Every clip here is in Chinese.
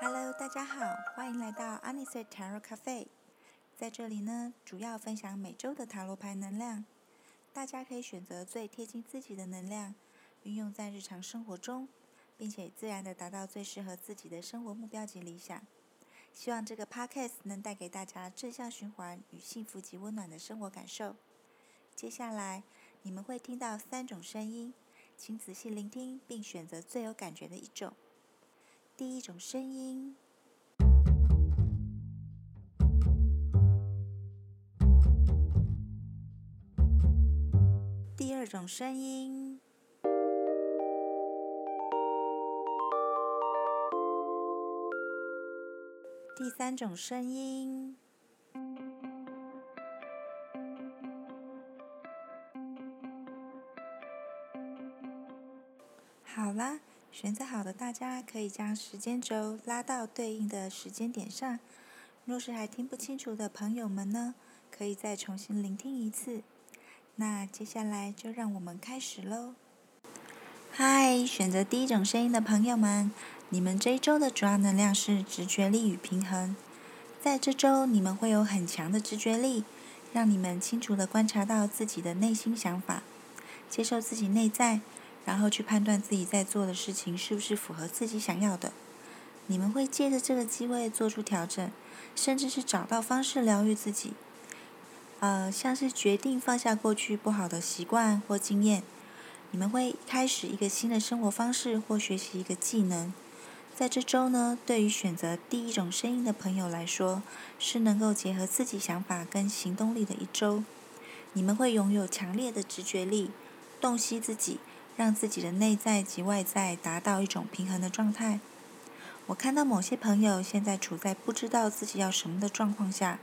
Hello，大家好，欢迎来到 Anisa's Tarot Cafe。在这里呢，主要分享每周的塔罗牌能量，大家可以选择最贴近自己的能量，运用在日常生活中，并且自然的达到最适合自己的生活目标及理想。希望这个 Podcast 能带给大家正向循环与幸福及温暖的生活感受。接下来你们会听到三种声音，请仔细聆听并选择最有感觉的一种。第一种声音，第二种声音，第三种声音。好啦。选择好的，大家可以将时间轴拉到对应的时间点上。若是还听不清楚的朋友们呢，可以再重新聆听一次。那接下来就让我们开始喽。嗨，选择第一种声音的朋友们，你们这一周的主要能量是直觉力与平衡。在这周，你们会有很强的直觉力，让你们清楚地观察到自己的内心想法，接受自己内在。然后去判断自己在做的事情是不是符合自己想要的。你们会借着这个机会做出调整，甚至是找到方式疗愈自己。呃，像是决定放下过去不好的习惯或经验。你们会开始一个新的生活方式或学习一个技能。在这周呢，对于选择第一种声音的朋友来说，是能够结合自己想法跟行动力的一周。你们会拥有强烈的直觉力，洞悉自己。让自己的内在及外在达到一种平衡的状态。我看到某些朋友现在处在不知道自己要什么的状况下，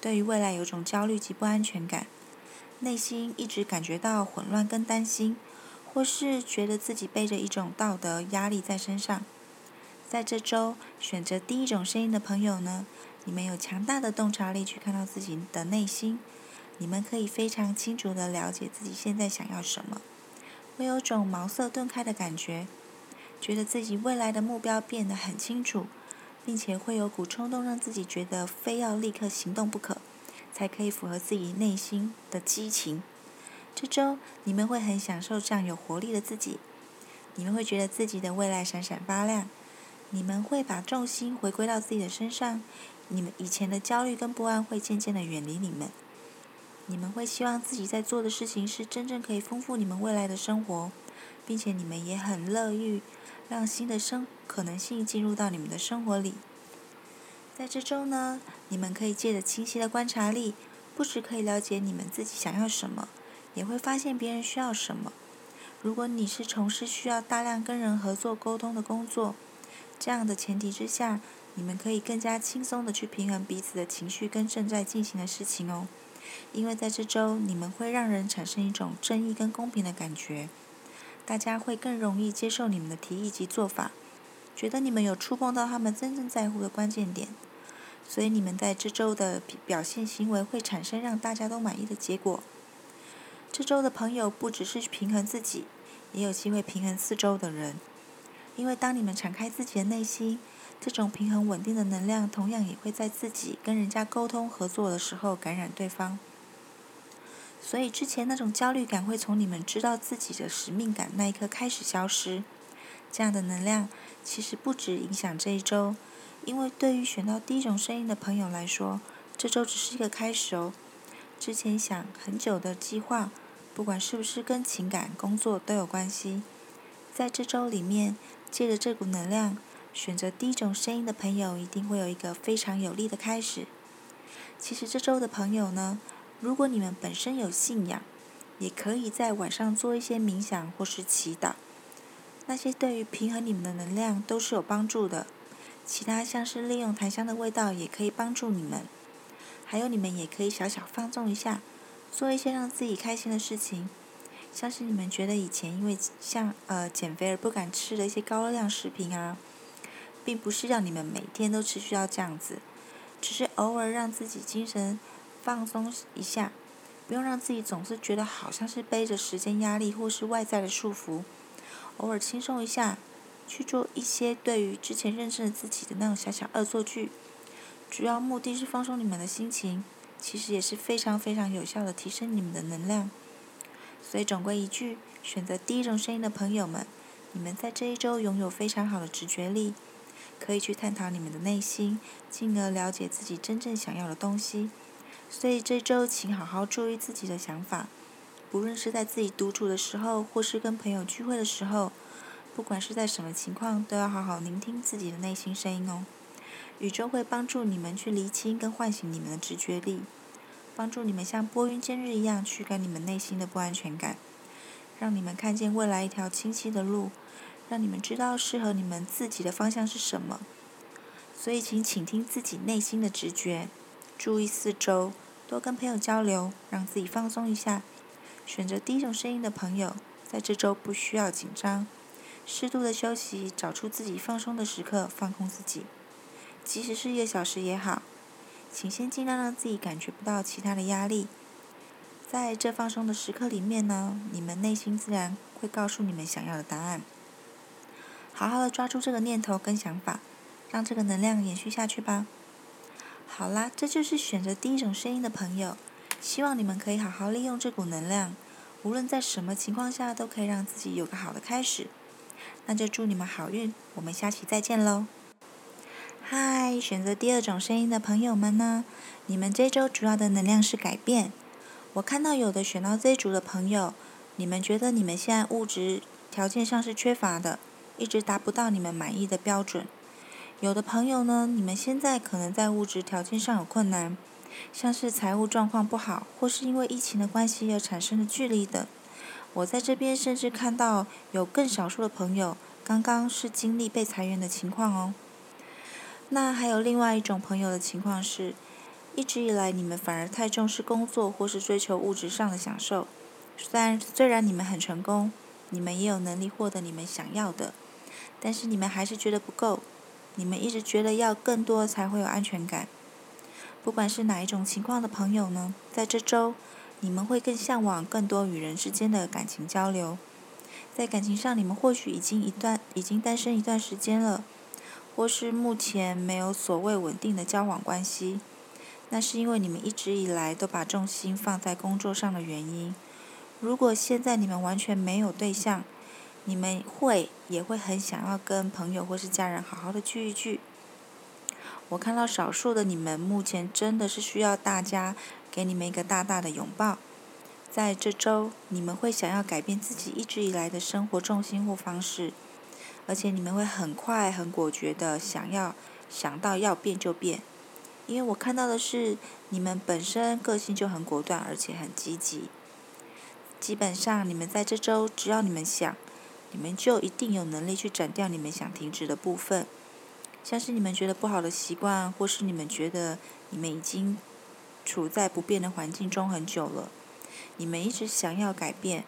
对于未来有种焦虑及不安全感，内心一直感觉到混乱跟担心，或是觉得自己背着一种道德压力在身上。在这周选择第一种声音的朋友呢，你们有强大的洞察力去看到自己的内心，你们可以非常清楚地了解自己现在想要什么。会有种茅塞顿开的感觉，觉得自己未来的目标变得很清楚，并且会有股冲动，让自己觉得非要立刻行动不可，才可以符合自己内心的激情。这周你们会很享受这样有活力的自己，你们会觉得自己的未来闪闪发亮，你们会把重心回归到自己的身上，你们以前的焦虑跟不安会渐渐的远离你们。你们会希望自己在做的事情是真正可以丰富你们未来的生活，并且你们也很乐意让新的生可能性进入到你们的生活里。在这周呢，你们可以借着清晰的观察力，不只可以了解你们自己想要什么，也会发现别人需要什么。如果你是从事需要大量跟人合作沟通的工作，这样的前提之下，你们可以更加轻松地去平衡彼此的情绪跟正在进行的事情哦。因为在这周，你们会让人产生一种正义跟公平的感觉，大家会更容易接受你们的提议及做法，觉得你们有触碰到他们真正在乎的关键点，所以你们在这周的表现行为会产生让大家都满意的结果。这周的朋友不只是平衡自己，也有机会平衡四周的人，因为当你们敞开自己的内心。这种平衡稳定的能量，同样也会在自己跟人家沟通合作的时候感染对方。所以之前那种焦虑感会从你们知道自己的使命感那一刻开始消失。这样的能量其实不止影响这一周，因为对于选到第一种声音的朋友来说，这周只是一个开始哦。之前想很久的计划，不管是不是跟情感、工作都有关系，在这周里面借着这股能量。选择第一种声音的朋友，一定会有一个非常有力的开始。其实这周的朋友呢，如果你们本身有信仰，也可以在晚上做一些冥想或是祈祷，那些对于平衡你们的能量都是有帮助的。其他像是利用檀香的味道，也可以帮助你们。还有你们也可以小小放纵一下，做一些让自己开心的事情，像是你们觉得以前因为像呃减肥而不敢吃的一些高热量食品啊。并不是让你们每天都持续要这样子，只是偶尔让自己精神放松一下，不用让自己总是觉得好像是背着时间压力或是外在的束缚，偶尔轻松一下，去做一些对于之前认识的自己的那种小小恶作剧，主要目的是放松你们的心情，其实也是非常非常有效的提升你们的能量。所以总归一句，选择第一种声音的朋友们，你们在这一周拥有非常好的直觉力，可以去探讨你们的内心，进而了解自己真正想要的东西。所以这周请好好注意自己的想法，不论是在自己独处的时候，或是跟朋友聚会的时候，不管是在什么情况，都要好好聆听自己的内心声音哦。宇宙会帮助你们去厘清跟唤醒你们的直觉力，帮助你们像拨云见日一样驱赶你们内心的不安全感，让你们看见未来一条清晰的路，让你们知道适合你们自己的方向是什么。所以，请倾听自己内心的直觉。注意四周，多跟朋友交流，让自己放松一下。选择第一种声音的朋友，在这周不需要紧张，适度的休息，找出自己放松的时刻，放空自己，即使是一个小时也好。请先尽量让自己感觉不到其他的压力。在这放松的时刻里面呢，你们内心自然会告诉你们想要的答案。好好的抓住这个念头跟想法，让这个能量延续下去吧。好啦，这就是选择第一种声音的朋友。希望你们可以好好利用这股能量，无论在什么情况下，都可以让自己有个好的开始。那就祝你们好运，我们下期再见喽！嗨，选择第二种声音的朋友们呢？你们这周主要的能量是改变。我看到有的选到这组的朋友，你们觉得你们现在物质条件上是缺乏的，一直达不到你们满意的标准。有的朋友呢，你们现在可能在物质条件上有困难，像是财务状况不好，或是因为疫情的关系而产生的距离等。我在这边甚至看到有更少数的朋友，刚刚是经历被裁员的情况哦。那还有另外一种朋友的情况是，一直以来你们反而太重视工作或是追求物质上的享受，虽然虽然你们很成功，你们也有能力获得你们想要的，但是你们还是觉得不够。你们一直觉得要更多才会有安全感。不管是哪一种情况的朋友呢，在这周，你们会更向往更多与人之间的感情交流。在感情上，你们或许已经一段已经单身一段时间了，或是目前没有所谓稳定的交往关系。那是因为你们一直以来都把重心放在工作上的原因。如果现在你们完全没有对象，你们会也会很想要跟朋友或是家人好好的聚一聚。我看到少数的你们目前真的是需要大家给你们一个大大的拥抱。在这周，你们会想要改变自己一直以来的生活重心或方式，而且你们会很快很果决的想要想到要变就变，因为我看到的是你们本身个性就很果断，而且很积极。基本上，你们在这周，只要你们想。你们就一定有能力去斩掉你们想停止的部分，像是你们觉得不好的习惯，或是你们觉得你们已经处在不变的环境中很久了，你们一直想要改变，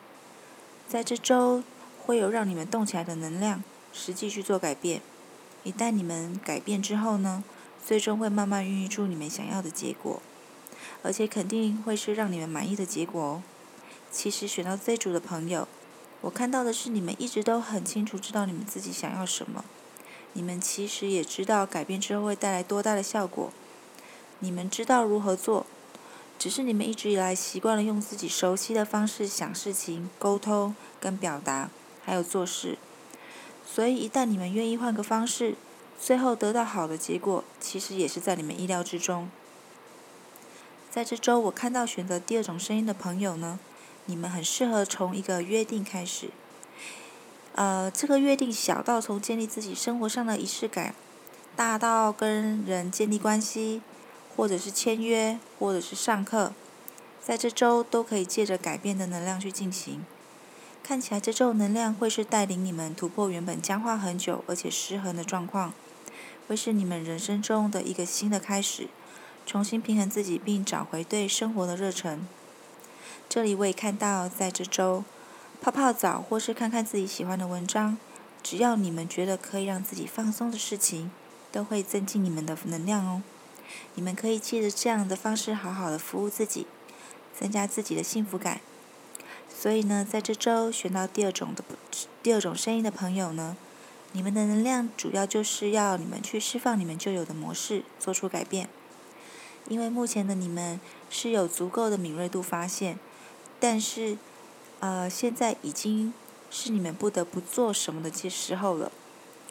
在这周会有让你们动起来的能量，实际去做改变。一旦你们改变之后呢，最终会慢慢孕育出你们想要的结果，而且肯定会是让你们满意的结果哦。其实选到这组的朋友。我看到的是，你们一直都很清楚知道你们自己想要什么，你们其实也知道改变之后会带来多大的效果，你们知道如何做，只是你们一直以来习惯了用自己熟悉的方式想事情、沟通跟表达，还有做事，所以一旦你们愿意换个方式，最后得到好的结果，其实也是在你们意料之中。在这周，我看到选择第二种声音的朋友呢。你们很适合从一个约定开始，呃，这个约定小到从建立自己生活上的仪式感，大到跟人建立关系，或者是签约，或者是上课，在这周都可以借着改变的能量去进行。看起来这周能量会是带领你们突破原本僵化很久而且失衡的状况，会是你们人生中的一个新的开始，重新平衡自己并找回对生活的热忱。这里我也看到，在这周泡泡澡或是看看自己喜欢的文章，只要你们觉得可以让自己放松的事情，都会增进你们的能量哦。你们可以借着这样的方式，好好的服务自己，增加自己的幸福感。所以呢，在这周选到第二种的第二种声音的朋友呢，你们的能量主要就是要你们去释放你们旧有的模式，做出改变。因为目前的你们是有足够的敏锐度发现，但是，呃，现在已经是你们不得不做什么的时候了，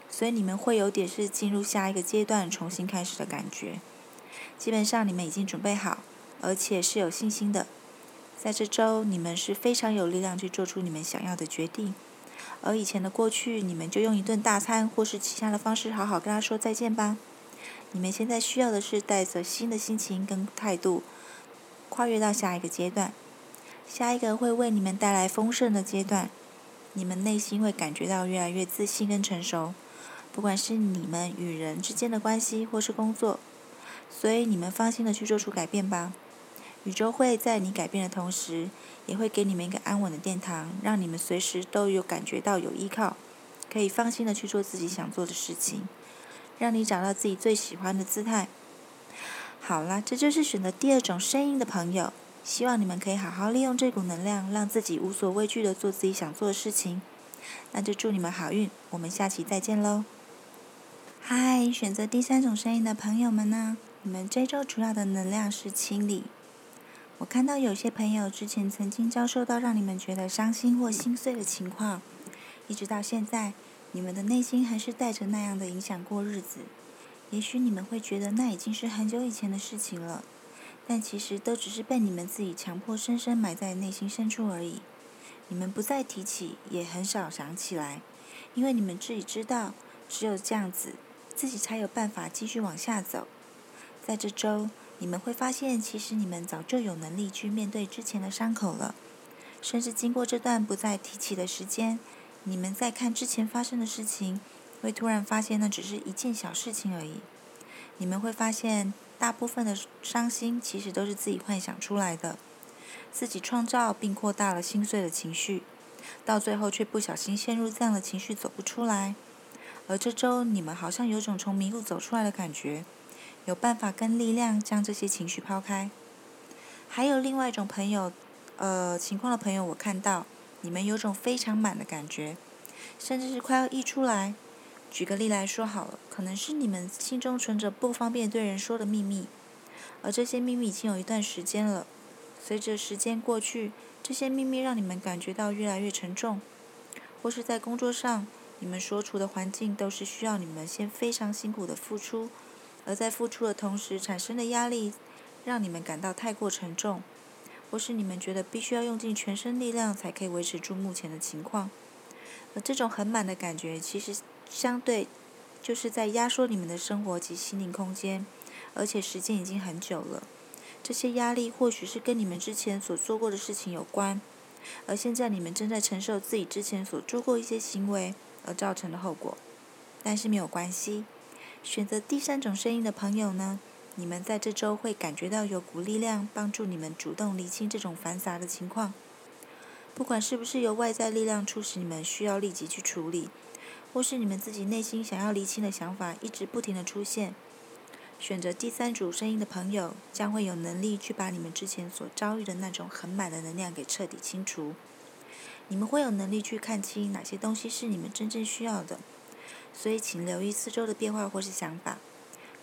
所以你们会有点是进入下一个阶段重新开始的感觉。基本上你们已经准备好，而且是有信心的。在这周，你们是非常有力量去做出你们想要的决定。而以前的过去，你们就用一顿大餐或是其他的方式好好跟他说再见吧。你们现在需要的是带着新的心情跟态度，跨越到下一个阶段。下一个会为你们带来丰盛的阶段，你们内心会感觉到越来越自信跟成熟。不管是你们与人之间的关系，或是工作，所以你们放心的去做出改变吧。宇宙会在你改变的同时，也会给你们一个安稳的殿堂，让你们随时都有感觉到有依靠，可以放心的去做自己想做的事情，让你找到自己最喜欢的姿态。好啦，这就是选择第二种声音的朋友，希望你们可以好好利用这股能量，让自己无所畏惧的做自己想做的事情。那就祝你们好运，我们下期再见喽。嗨，选择第三种声音的朋友们呢？你们这周主要的能量是清理。我看到有些朋友之前曾经遭受到让你们觉得伤心或心碎的情况，一直到现在，你们的内心还是带着那样的影响过日子。也许你们会觉得那已经是很久以前的事情了，但其实都只是被你们自己强迫深深埋在内心深处而已。你们不再提起，也很少想起来，因为你们自己知道，只有这样子，自己才有办法继续往下走。在这周。你们会发现，其实你们早就有能力去面对之前的伤口了。甚至经过这段不再提起的时间，你们再看之前发生的事情，会突然发现那只是一件小事情而已。你们会发现，大部分的伤心其实都是自己幻想出来的，自己创造并扩大了心碎的情绪，到最后却不小心陷入这样的情绪走不出来。而这周，你们好像有种从迷雾走出来的感觉。有办法跟力量将这些情绪抛开。还有另外一种朋友，呃，情况的朋友，我看到你们有种非常满的感觉，甚至是快要溢出来。举个例来说好了，可能是你们心中存着不方便对人说的秘密，而这些秘密已经有一段时间了。随着时间过去，这些秘密让你们感觉到越来越沉重，或是在工作上，你们所处的环境都是需要你们先非常辛苦的付出。而在付出的同时产生的压力，让你们感到太过沉重，或是你们觉得必须要用尽全身力量才可以维持住目前的情况。而这种很满的感觉，其实相对就是在压缩你们的生活及心灵空间，而且时间已经很久了。这些压力或许是跟你们之前所做过的事情有关，而现在你们正在承受自己之前所做过一些行为而造成的后果，但是没有关系。选择第三种声音的朋友呢，你们在这周会感觉到有股力量帮助你们主动厘清这种繁杂的情况。不管是不是由外在力量促使你们需要立即去处理，或是你们自己内心想要厘清的想法一直不停的出现，选择第三组声音的朋友将会有能力去把你们之前所遭遇的那种很满的能量给彻底清除。你们会有能力去看清哪些东西是你们真正需要的。所以，请留意四周的变化或是想法。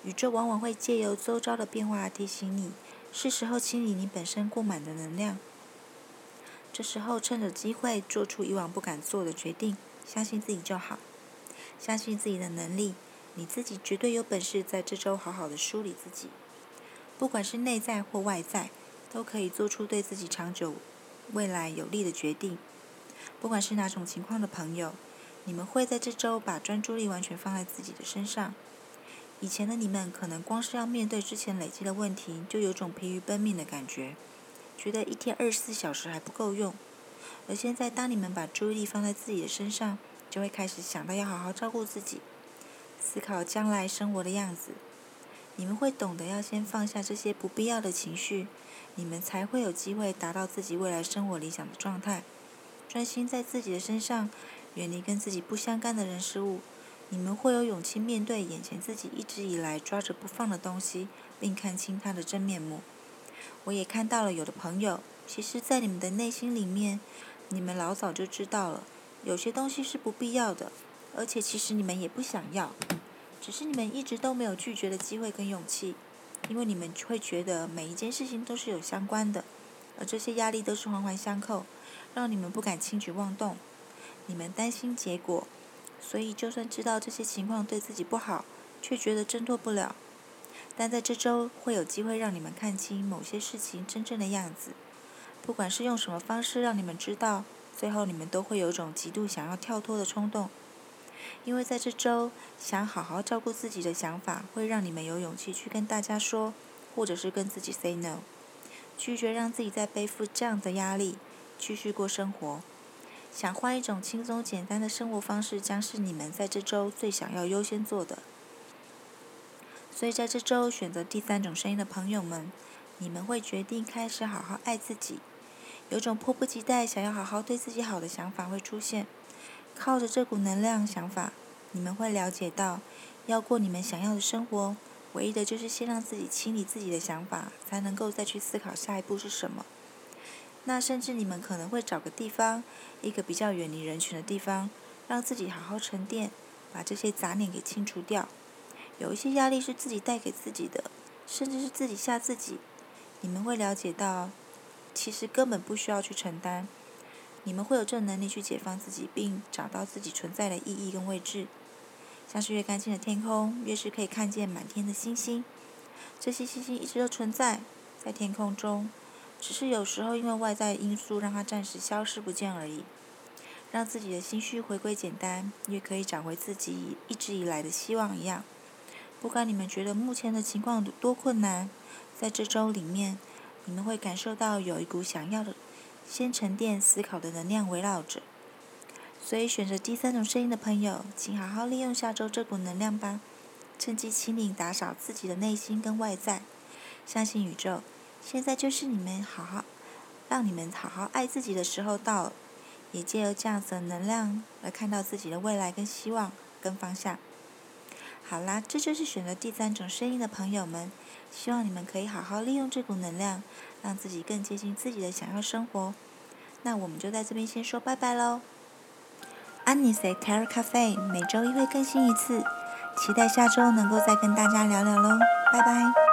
宇宙往往会借由周遭的变化提醒你，是时候清理你本身过满的能量。这时候，趁着机会做出以往不敢做的决定，相信自己就好，相信自己的能力，你自己绝对有本事在这周好好的梳理自己。不管是内在或外在，都可以做出对自己长久未来有利的决定。不管是哪种情况的朋友。你们会在这周把专注力完全放在自己的身上。以前的你们可能光是要面对之前累积的问题，就有种疲于奔命的感觉，觉得一天二十四小时还不够用。而现在，当你们把注意力放在自己的身上，就会开始想到要好好照顾自己，思考将来生活的样子。你们会懂得要先放下这些不必要的情绪，你们才会有机会达到自己未来生活理想的状态，专心在自己的身上。远离跟自己不相干的人事物，你们会有勇气面对眼前自己一直以来抓着不放的东西，并看清它的真面目。我也看到了有的朋友，其实，在你们的内心里面，你们老早就知道了，有些东西是不必要的，而且其实你们也不想要，只是你们一直都没有拒绝的机会跟勇气，因为你们会觉得每一件事情都是有相关的，而这些压力都是环环相扣，让你们不敢轻举妄动。你们担心结果，所以就算知道这些情况对自己不好，却觉得挣脱不了。但在这周会有机会让你们看清某些事情真正的样子，不管是用什么方式让你们知道。最后，你们都会有种极度想要跳脱的冲动，因为在这周想好好照顾自己的想法，会让你们有勇气去跟大家说，或者是跟自己 say no，拒绝让自己再背负这样的压力，继续过生活。想换一种轻松简单的生活方式，将是你们在这周最想要优先做的。所以，在这周选择第三种声音的朋友们，你们会决定开始好好爱自己。有种迫不及待想要好好对自己好的想法会出现，靠着这股能量想法，你们会了解到，要过你们想要的生活，唯一的就是先让自己清理自己的想法，才能够再去思考下一步是什么。那甚至你们可能会找个地方，一个比较远离人群的地方，让自己好好沉淀，把这些杂念给清除掉。有一些压力是自己带给自己的，甚至是自己吓自己，你们会了解到。其实根本不需要去承担，你们会有这能力去解放自己，并找到自己存在的意义跟位置。像是越干净的天空，越是可以看见满天的星星。这些星星一直都存在在天空中，只是有时候因为外在因素让它暂时消失不见而已。让自己的心绪回归简单，也可以找回自己一直以来的希望一样。不管你们觉得目前的情况多困难，在这周里面。你们会感受到有一股想要的、先沉淀思考的能量围绕着，所以选择第三种声音的朋友，请好好利用下周这股能量吧，趁机清理、打扫自己的内心跟外在，相信宇宙，现在就是你们好好让你们好好爱自己的时候到了，也借由这样子的能量来看到自己的未来跟希望跟方向。好啦，这就是选择第三种声音的朋友们，希望你们可以好好利用这股能量，让自己更接近自己的想要生活。那我们就在这边先说拜拜喽。安妮塞泰尔咖啡每周一会更新一次，期待下周能够再跟大家聊聊喽，拜拜。